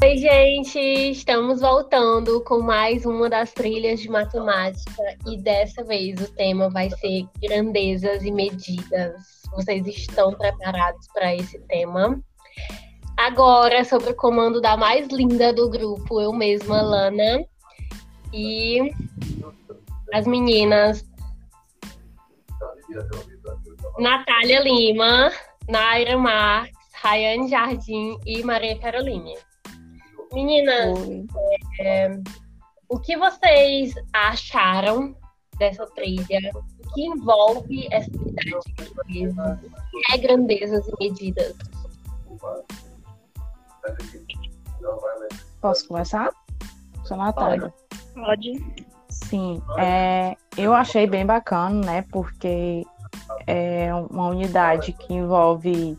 Oi, gente! Estamos voltando com mais uma das trilhas de matemática e dessa vez o tema vai ser grandezas e medidas. Vocês estão preparados para esse tema? Agora, sob o comando da mais linda do grupo, eu mesma, Lana, e as meninas Natália Lima, Naira Marques, Rayane Jardim e Maria Caroline. Meninas, é, o que vocês acharam dessa trilha? O que envolve essa cidade de grandeza? O que é grandezas e medidas? Posso começar? Sou Natália. Pode. Sim, é, eu achei bem bacana, né? Porque é uma unidade que envolve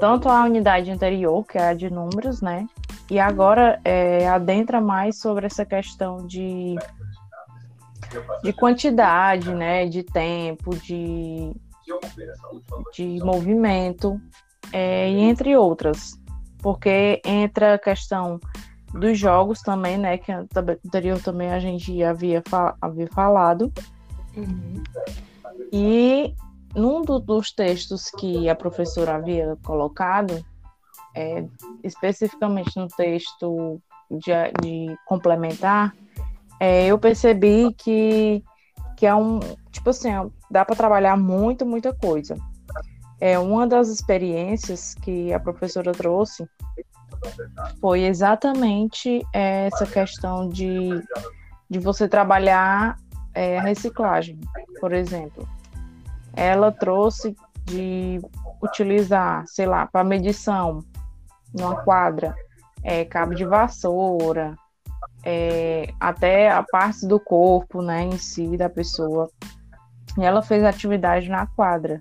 tanto a unidade anterior, que é a de números, né? E agora é, adentra mais sobre essa questão de, de quantidade, né? De tempo, de, de movimento, é, e entre outras. Porque entra a questão dos jogos também, né? Que anterior também a gente havia, havia falado. Uhum. E num do, dos textos que a professora havia colocado, é, especificamente no texto de, de complementar, é, eu percebi que, que é um, tipo assim, dá para trabalhar muito, muita coisa. É, uma das experiências que a professora trouxe foi exatamente essa questão de, de você trabalhar é, reciclagem, por exemplo ela trouxe de utilizar, sei lá, para medição numa quadra, é, cabo de vassoura, é, até a parte do corpo, né, em si da pessoa. E ela fez atividade na quadra.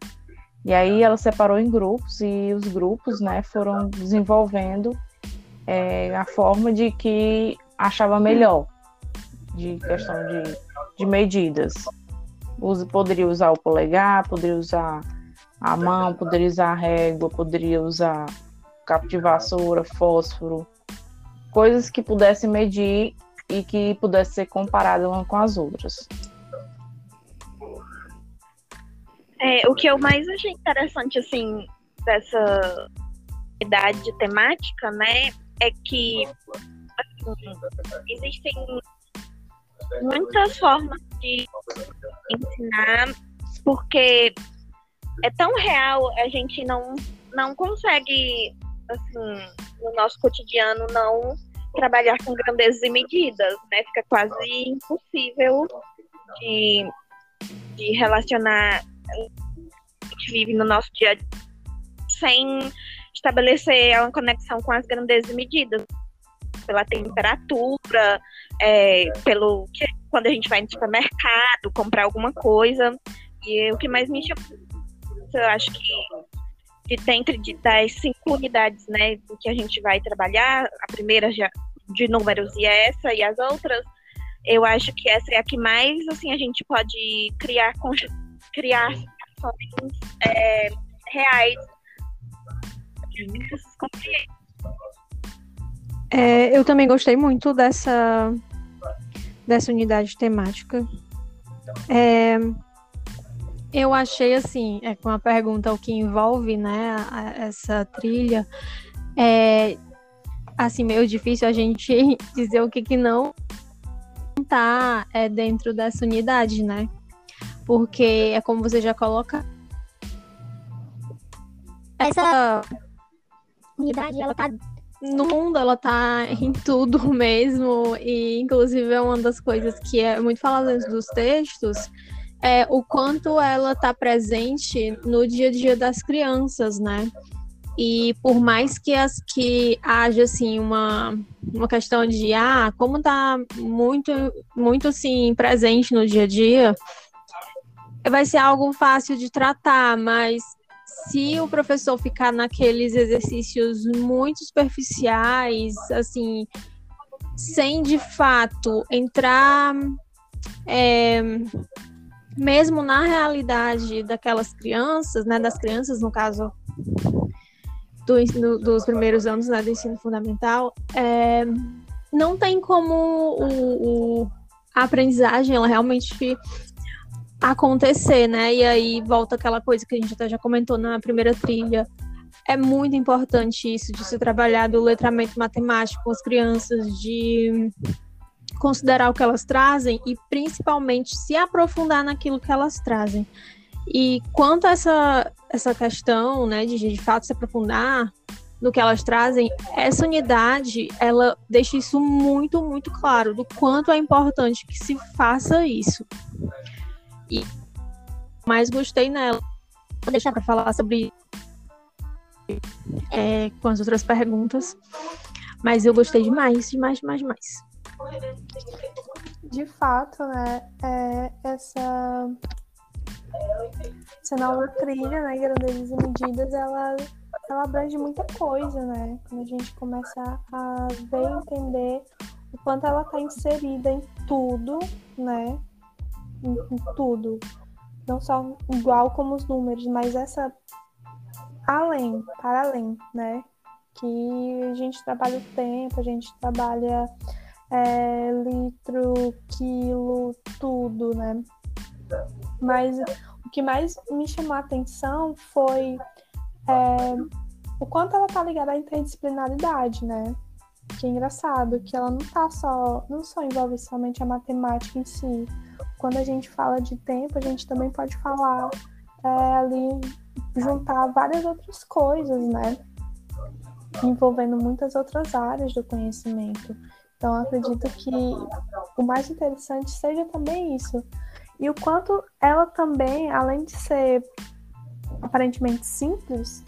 E aí ela separou em grupos e os grupos, né, foram desenvolvendo é, a forma de que achava melhor, de questão de, de medidas poderia usar o polegar, poderia usar a mão, poderia usar a régua, poderia usar cabo de vassoura, fósforo, coisas que pudessem medir e que pudessem ser comparadas uma com as outras. É, o que eu mais achei interessante, assim, dessa idade de temática, né, é que assim, existem muitas formas de ensinar, porque é tão real, a gente não, não consegue, assim, no nosso cotidiano, não trabalhar com grandezas e medidas, né? Fica quase impossível de, de relacionar a gente vive no nosso dia a dia sem estabelecer uma conexão com as grandezas e medidas pela temperatura, é, pelo que quando a gente vai no supermercado comprar alguma coisa. E o que mais me chama, eu acho que de dentro de, das cinco unidades, né, que a gente vai trabalhar, a primeira já de números e essa e as outras, eu acho que essa é a que mais assim a gente pode criar criar ações é, reais. É, eu também gostei muito dessa dessa unidade temática. É, eu achei assim, é com a pergunta o que envolve, né, essa trilha, é assim meio difícil a gente dizer o que que não tá é, dentro dessa unidade, né? Porque é como você já coloca essa unidade ela tá no mundo, ela tá em tudo mesmo, e inclusive é uma das coisas que é muito falada dentro dos textos, é o quanto ela tá presente no dia a dia das crianças, né? E por mais que as que haja assim uma, uma questão de ah, como tá muito muito assim presente no dia a dia, vai ser algo fácil de tratar, mas se o professor ficar naqueles exercícios muito superficiais, assim, sem de fato entrar é, mesmo na realidade daquelas crianças, né, das crianças no caso, do ensino, dos primeiros anos né, do ensino fundamental, é, não tem como o, o, a aprendizagem ela realmente acontecer, né? E aí volta aquela coisa que a gente até já comentou na primeira trilha. É muito importante isso de se trabalhar do letramento matemático com as crianças, de considerar o que elas trazem e principalmente se aprofundar naquilo que elas trazem. E quanto a essa, essa questão, né, de de fato se aprofundar no que elas trazem, essa unidade, ela deixa isso muito, muito claro, do quanto é importante que se faça isso. E mais gostei nela. Vou deixar para falar sobre é, com as outras perguntas. Mas eu gostei demais, demais, demais, demais. De fato, né? É, essa, essa nova trilha, né? Grandezas e medidas, ela, ela abrange muita coisa, né? Quando a gente começa a ver e entender o quanto ela está inserida em tudo, né? Em, em tudo. Não só igual como os números, mas essa além, para além, né? Que a gente trabalha o tempo, a gente trabalha é, litro, quilo, tudo, né? Mas o que mais me chamou a atenção foi é, o quanto ela tá ligada à interdisciplinaridade, né? Que é engraçado, que ela não tá só, não só envolve somente a matemática em si. Quando a gente fala de tempo, a gente também pode falar é, ali, juntar várias outras coisas, né? Envolvendo muitas outras áreas do conhecimento. Então, acredito que o mais interessante seja também isso. E o quanto ela também, além de ser aparentemente simples,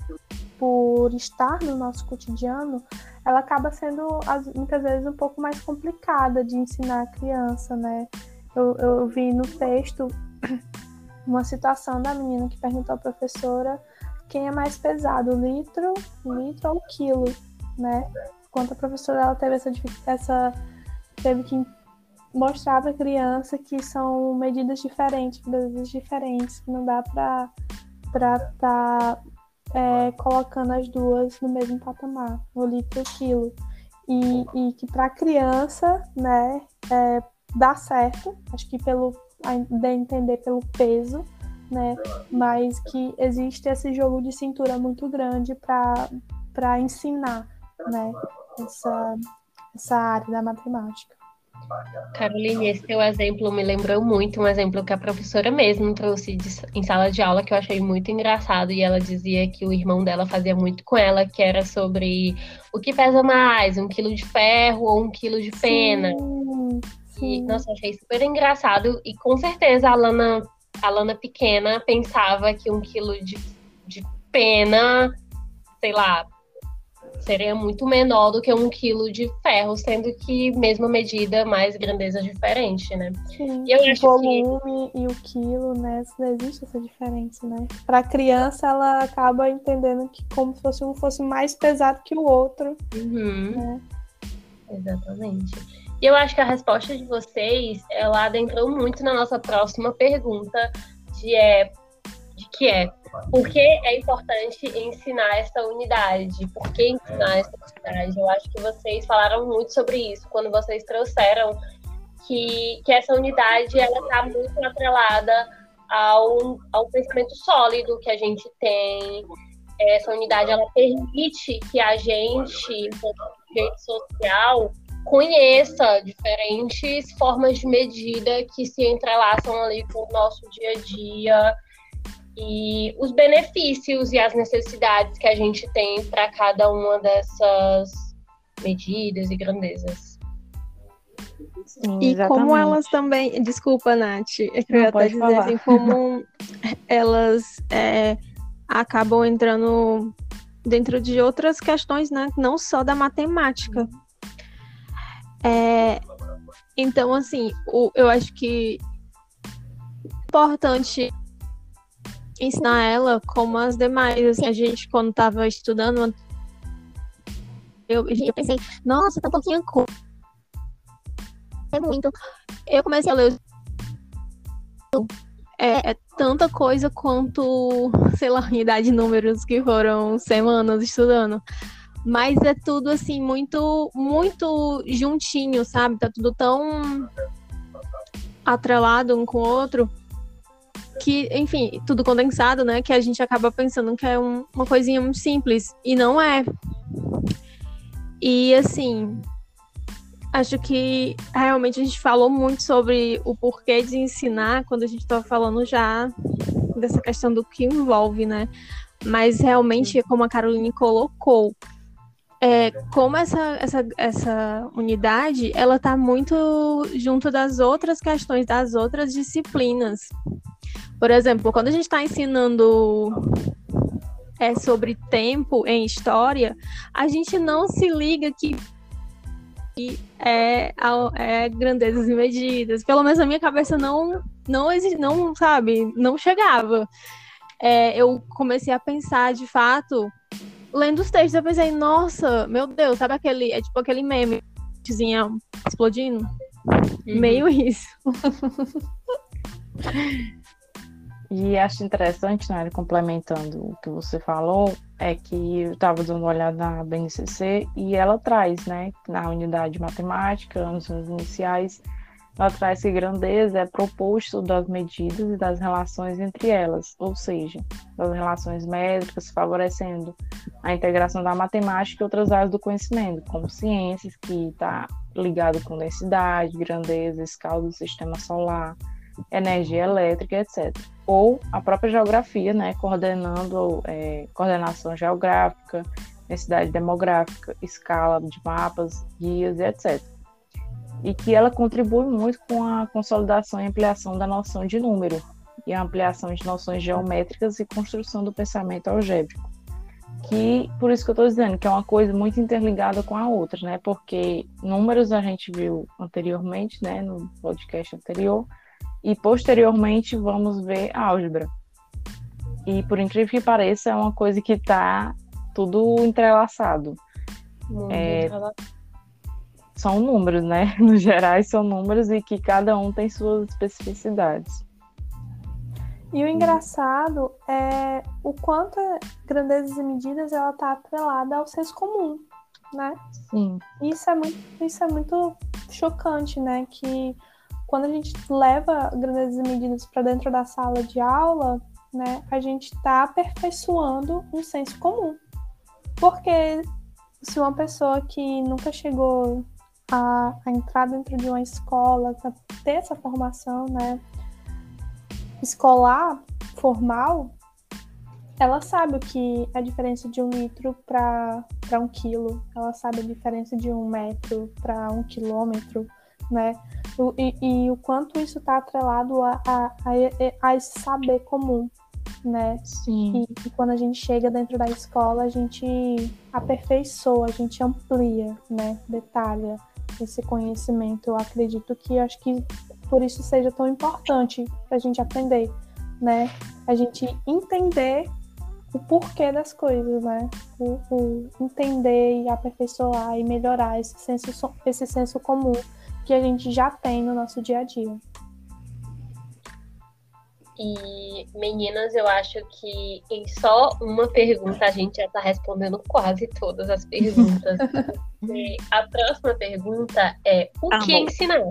por estar no nosso cotidiano, ela acaba sendo muitas vezes um pouco mais complicada de ensinar a criança, né? Eu, eu vi no texto uma situação da menina que perguntou à professora quem é mais pesado, litro, litro ou quilo, né? Quanto a professora ela teve essa, essa teve que mostrar para a criança que são medidas diferentes, medidas diferentes, que não dá para para estar tá, é, colocando as duas no mesmo patamar, no litro e quilo. E, e que para a criança, né, é, dá certo, acho que pelo de entender pelo peso, né, mas que existe esse jogo de cintura muito grande para ensinar, né, essa, essa área da matemática. Caroline, esse teu exemplo me lembrou muito um exemplo que a professora mesmo trouxe de, em sala de aula que eu achei muito engraçado e ela dizia que o irmão dela fazia muito com ela, que era sobre o que pesa mais, um quilo de ferro ou um quilo de pena. Sim, sim. E, nossa, achei super engraçado e com certeza a Lana, a Lana pequena pensava que um quilo de, de pena, sei lá, seria muito menor do que um quilo de ferro, sendo que mesma medida, mais grandeza diferente, né? Sim, e o volume que... e o quilo, né? Existe essa diferença, né? Para criança, ela acaba entendendo que como se fosse um fosse mais pesado que o outro. Uhum. Né? Exatamente. E eu acho que a resposta de vocês, ela adentrou muito na nossa próxima pergunta, de é que é por que é importante ensinar essa unidade? Por que ensinar essa unidade? Eu acho que vocês falaram muito sobre isso quando vocês trouxeram que, que essa unidade ela está muito atrelada ao, ao pensamento sólido que a gente tem. Essa unidade ela permite que a gente, enquanto sujeito social, conheça diferentes formas de medida que se entrelaçam ali com o nosso dia a dia e os benefícios e as necessidades que a gente tem para cada uma dessas medidas e grandezas. Sim, e como elas também, desculpa, Nath, é que eu ia até dizer falar. assim, como elas é, acabam entrando dentro de outras questões, né? Não só da matemática. É, então, assim, o, eu acho que importante ensinar ela como as demais. Assim, a gente, quando estava estudando, eu, eu pensei, nossa, tá um pouquinho É muito. Eu comecei a ler é, é, tanta coisa quanto, sei lá, unidade de números que foram semanas estudando. Mas é tudo assim, muito, muito juntinho, sabe? Tá tudo tão atrelado um com o outro que, enfim, tudo condensado, né? Que a gente acaba pensando que é um, uma coisinha muito simples. E não é. E assim, acho que realmente a gente falou muito sobre o porquê de ensinar quando a gente estava falando já dessa questão do que envolve, né? Mas realmente, como a Caroline colocou, é, como essa, essa, essa unidade ela está muito junto das outras questões das outras disciplinas. Por exemplo, quando a gente está ensinando é, sobre tempo em história, a gente não se liga que é, é grandezas e medidas. Pelo menos na minha cabeça não, não, não sabe, não chegava. É, eu comecei a pensar de fato lendo os textos, eu pensei, nossa, meu Deus, sabe aquele. É tipo aquele meme, explodindo? Uhum. Meio isso. E acho interessante, né, complementando o que você falou, é que eu estava dando uma olhada na BNCC e ela traz, né, na unidade de matemática, nos anos iniciais, ela traz que grandeza é proposto das medidas e das relações entre elas, ou seja, das relações métricas, favorecendo a integração da matemática e outras áreas do conhecimento, como ciências, que está ligado com densidade, grandeza, escala do sistema solar, energia elétrica, etc. Ou a própria geografia, né, coordenando é, coordenação geográfica, densidade demográfica, escala de mapas, guias, etc e que ela contribui muito com a consolidação e ampliação da noção de número e a ampliação de noções geométricas e construção do pensamento algébrico. Que, por isso que eu estou dizendo, que é uma coisa muito interligada com a outra, né? Porque números a gente viu anteriormente, né, no podcast anterior, e posteriormente vamos ver álgebra. E por incrível que pareça, é uma coisa que está tudo entrelaçado. é, são números, né? No gerais são números e que cada um tem suas especificidades. E o engraçado é o quanto grandezas e medidas ela está atrelada ao senso comum, né? Sim. Isso é muito, isso é muito chocante, né? Que quando a gente leva grandezas e medidas para dentro da sala de aula, né, a gente está aperfeiçoando um senso comum. Porque se uma pessoa que nunca chegou a, a entrar dentro de uma escola, para ter essa formação né, escolar, formal, ela sabe o que é a diferença de um litro para um quilo, ela sabe a diferença de um metro para um quilômetro, né? E, e, o quanto isso está atrelado a, a, a, a, esse saber comum, né? Sim. E, e, quando a gente chega dentro da escola, a gente aperfeiçoa, a gente amplia, né? Detalha esse conhecimento. Eu acredito que acho que por isso seja tão importante para a gente aprender, né? A gente entender o porquê das coisas, né? O, o, entender e aperfeiçoar e melhorar esse senso, esse senso comum que a gente já tem no nosso dia a dia. E meninas, eu acho que em só uma pergunta a gente já está respondendo quase todas as perguntas. a próxima pergunta é: o Amor. que ensinar?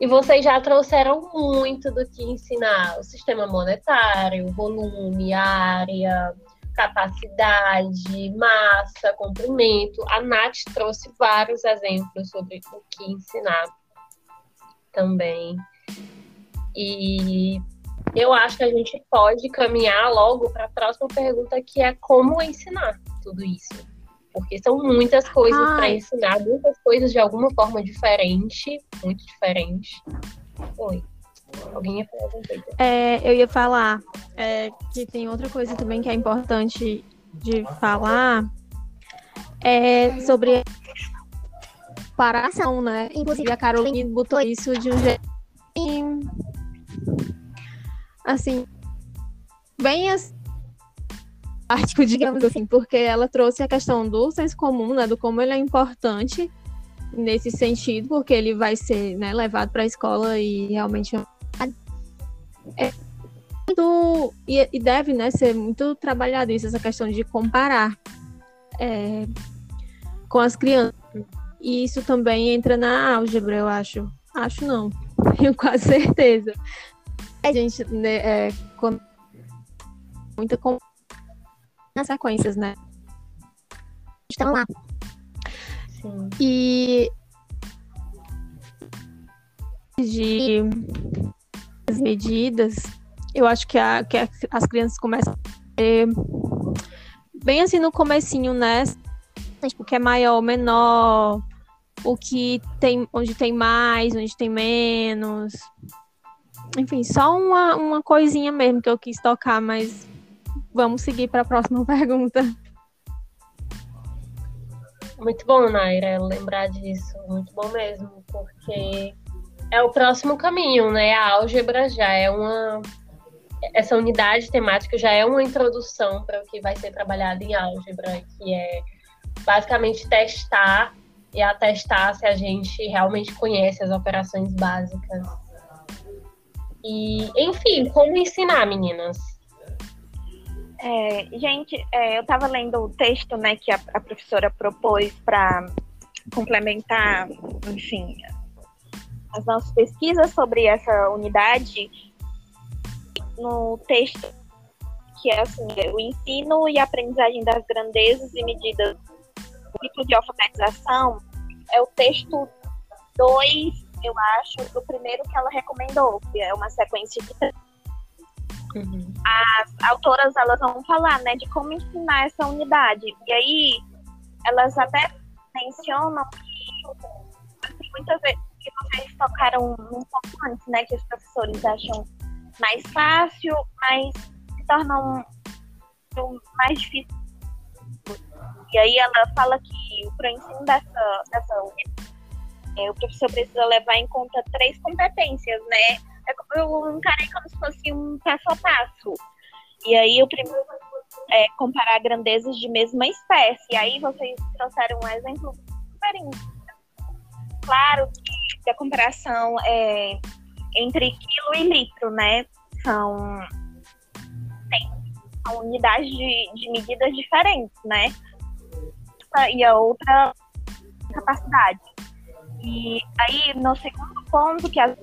E vocês já trouxeram muito do que ensinar: o sistema monetário, volume, área, capacidade, massa, comprimento. A Nath trouxe vários exemplos sobre o que ensinar também. E eu acho que a gente pode caminhar logo para a próxima pergunta, que é como ensinar tudo isso. Porque são muitas coisas para ensinar, muitas coisas de alguma forma diferente, muito diferente. Oi. Alguém ia falar? É, eu ia falar é, que tem outra coisa também que é importante de falar é sobre paração, né? Inclusive a Caroline botou isso de um jeito assim, bem assim, prático, digamos assim, porque ela trouxe a questão do senso comum, né, do como ele é importante nesse sentido, porque ele vai ser né, levado para a escola e realmente é, muito e, e, deve né, ser muito trabalhado isso, essa questão de comparar é, com as crianças. E isso também entra na álgebra, eu acho. Acho não, tenho quase certeza. A gente, né, é, com muita com nas sequências, né? Estão lá. Sim. E de medidas, eu acho que, a, que as crianças começam a ter bem assim no comecinho, né? Tipo, o que é maior, menor, o que tem, onde tem mais, onde tem menos. Enfim, só uma, uma coisinha mesmo que eu quis tocar, mas vamos seguir para a próxima pergunta. Muito bom, Naira, lembrar disso. Muito bom mesmo, porque é o próximo caminho, né? A álgebra já é uma. Essa unidade temática já é uma introdução para o que vai ser trabalhado em álgebra, que é basicamente testar e atestar se a gente realmente conhece as operações básicas. E, enfim, como ensinar, meninas? É, gente, é, eu estava lendo o texto né, que a, a professora propôs para complementar, enfim, as nossas pesquisas sobre essa unidade. No texto, que é assim, o ensino e aprendizagem das grandezas e medidas tipo de alfabetização é o texto 2, eu acho, do primeiro que ela recomendou, que é uma sequência de uhum. as autoras elas vão falar, né, de como ensinar essa unidade. E aí elas até mencionam que assim, muitas vezes vocês tocaram um pouco antes, né, que os professores acham mais fácil, mas se tornam mais difícil e aí ela fala que para o ensino dessa, dessa é, o professor precisa levar em conta três competências, né? É eu encarei como se fosse um passo a passo. E aí o primeiro é comparar grandezas de mesma espécie. E aí vocês trouxeram um exemplo super claro que a comparação é entre quilo e litro, né? São, tem, são unidades de, de medidas diferentes, né? e a outra capacidade. E aí, no segundo ponto, que as,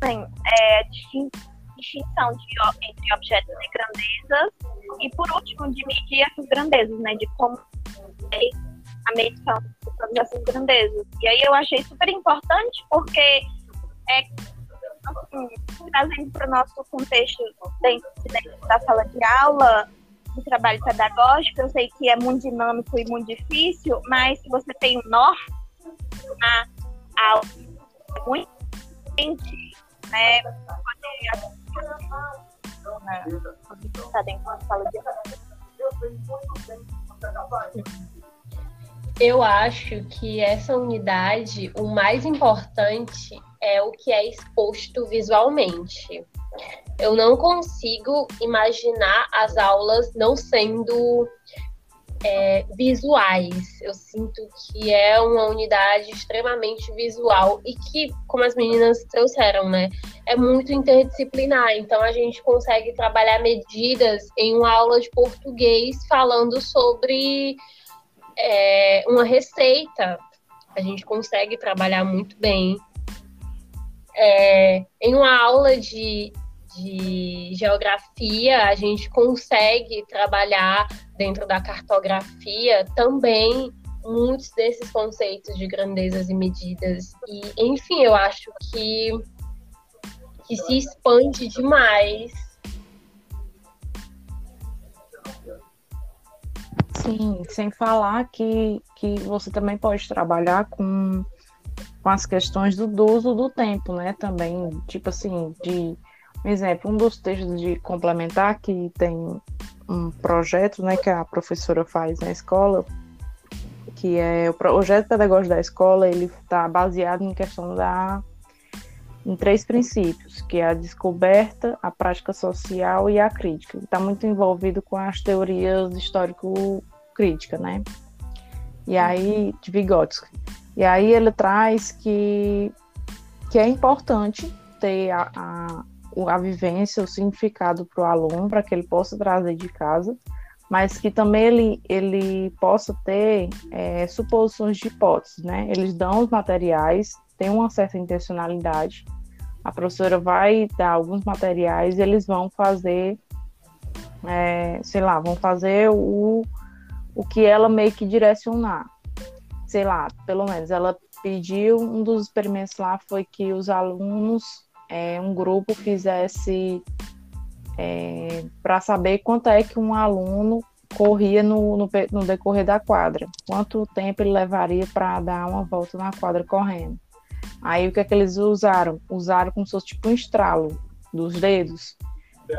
tem, é distinção de, entre objetos e grandezas, e por último, de medir essas grandezas, né, de como é a medição de todas essas grandezas. E aí eu achei super importante, porque é assim, trazendo para o nosso contexto dentro, dentro da sala de aula, do trabalho pedagógico, eu sei que é muito dinâmico e muito difícil, mas se você tem um norte, a, a muito gente, né, pode está dentro da sala de eu acho que essa unidade, o mais importante é o que é exposto visualmente eu não consigo imaginar as aulas não sendo é, visuais. Eu sinto que é uma unidade extremamente visual e que, como as meninas trouxeram, né, é muito interdisciplinar. Então a gente consegue trabalhar medidas em uma aula de português falando sobre é, uma receita. A gente consegue trabalhar muito bem. É, em uma aula de de geografia, a gente consegue trabalhar dentro da cartografia também muitos desses conceitos de grandezas e medidas. E, enfim, eu acho que, que se expande demais. Sim, sem falar que, que você também pode trabalhar com, com as questões do uso do tempo, né? Também, tipo assim, de exemplo, um dos textos de complementar que tem um projeto né, que a professora faz na escola, que é o projeto pedagógico da escola, ele está baseado em questão da em três princípios, que é a descoberta, a prática social e a crítica. Está muito envolvido com as teorias histórico-crítica, né? E aí, de Vygotsky. E aí ele traz que, que é importante ter a, a a vivência, o significado para o aluno, para que ele possa trazer de casa, mas que também ele, ele possa ter é, suposições de hipóteses, né? Eles dão os materiais, tem uma certa intencionalidade, a professora vai dar alguns materiais e eles vão fazer, é, sei lá, vão fazer o, o que ela meio que direcionar. Sei lá, pelo menos ela pediu, um dos experimentos lá foi que os alunos, é, um grupo fizesse é, para saber quanto é que um aluno corria no, no, no, decorrer da quadra, quanto tempo ele levaria para dar uma volta na quadra correndo. Aí o que é que eles usaram? Usaram como se fosse tipo um estralo dos dedos.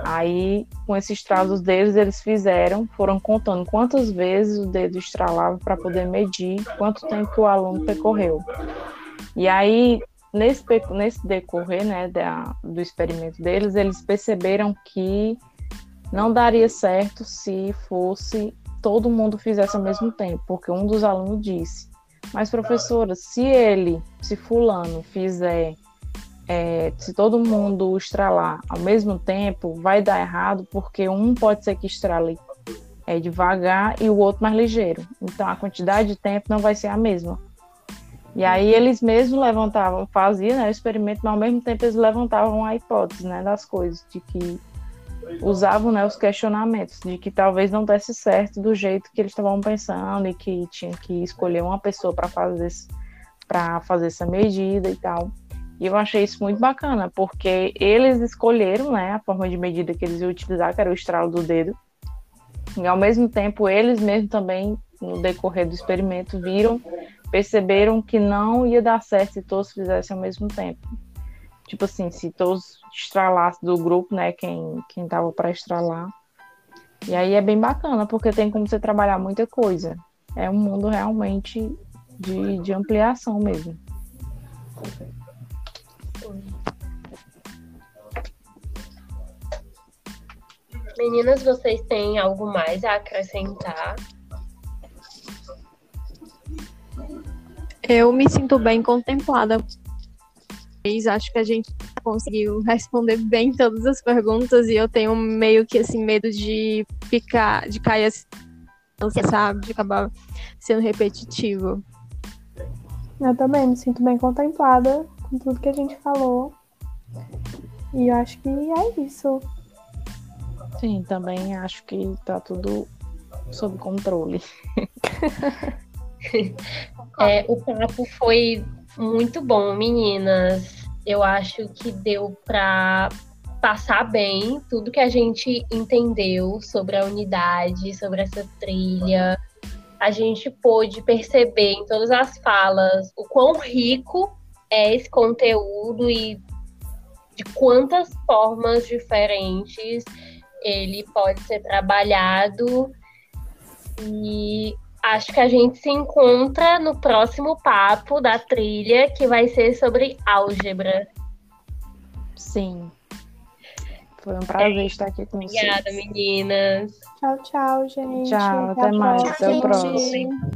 Aí, com esse estralo dos dedos, eles fizeram, foram contando quantas vezes o dedo estralava para poder medir quanto tempo o aluno percorreu. E aí, nesse, nesse decorrer né, da, do experimento deles, eles perceberam que não daria certo se fosse todo mundo fizesse ao mesmo tempo, porque um dos alunos disse: Mas, professora, se ele, se Fulano fizer é, se todo mundo estralar ao mesmo tempo, vai dar errado, porque um pode ser que estrale é, devagar e o outro mais ligeiro. Então a quantidade de tempo não vai ser a mesma. E aí eles mesmos levantavam, faziam né, o experimento, mas ao mesmo tempo eles levantavam a hipótese né, das coisas, de que usavam né, os questionamentos, de que talvez não desse certo do jeito que eles estavam pensando e que tinha que escolher uma pessoa para fazer, fazer essa medida e tal. E eu achei isso muito bacana, porque eles escolheram né, a forma de medida que eles iam utilizar, que era o estralo do dedo. E ao mesmo tempo, eles mesmos também, no decorrer do experimento, viram, perceberam que não ia dar certo se todos fizessem ao mesmo tempo. Tipo assim, se todos estralassem do grupo, né, quem, quem tava para estralar. E aí é bem bacana, porque tem como você trabalhar muita coisa. É um mundo realmente de, de ampliação mesmo. Meninas, vocês têm algo mais a acrescentar? Eu me sinto bem contemplada. Acho que a gente conseguiu responder bem todas as perguntas e eu tenho meio que assim medo de ficar, de cair assim, sabe, de acabar sendo repetitivo. Eu também me sinto bem contemplada com tudo que a gente falou. E eu acho que é isso. Sim, também acho que tá tudo sob controle. é, o papo foi muito bom, meninas. Eu acho que deu para passar bem tudo que a gente entendeu sobre a unidade, sobre essa trilha. A gente pôde perceber em todas as falas o quão rico é esse conteúdo e de quantas formas diferentes ele pode ser trabalhado e acho que a gente se encontra no próximo papo da trilha que vai ser sobre álgebra. Sim. Foi um prazer é. estar aqui com Obrigada, vocês. Obrigada, meninas. Tchau, tchau, gente. Tchau, até, até mais. Até o próximo.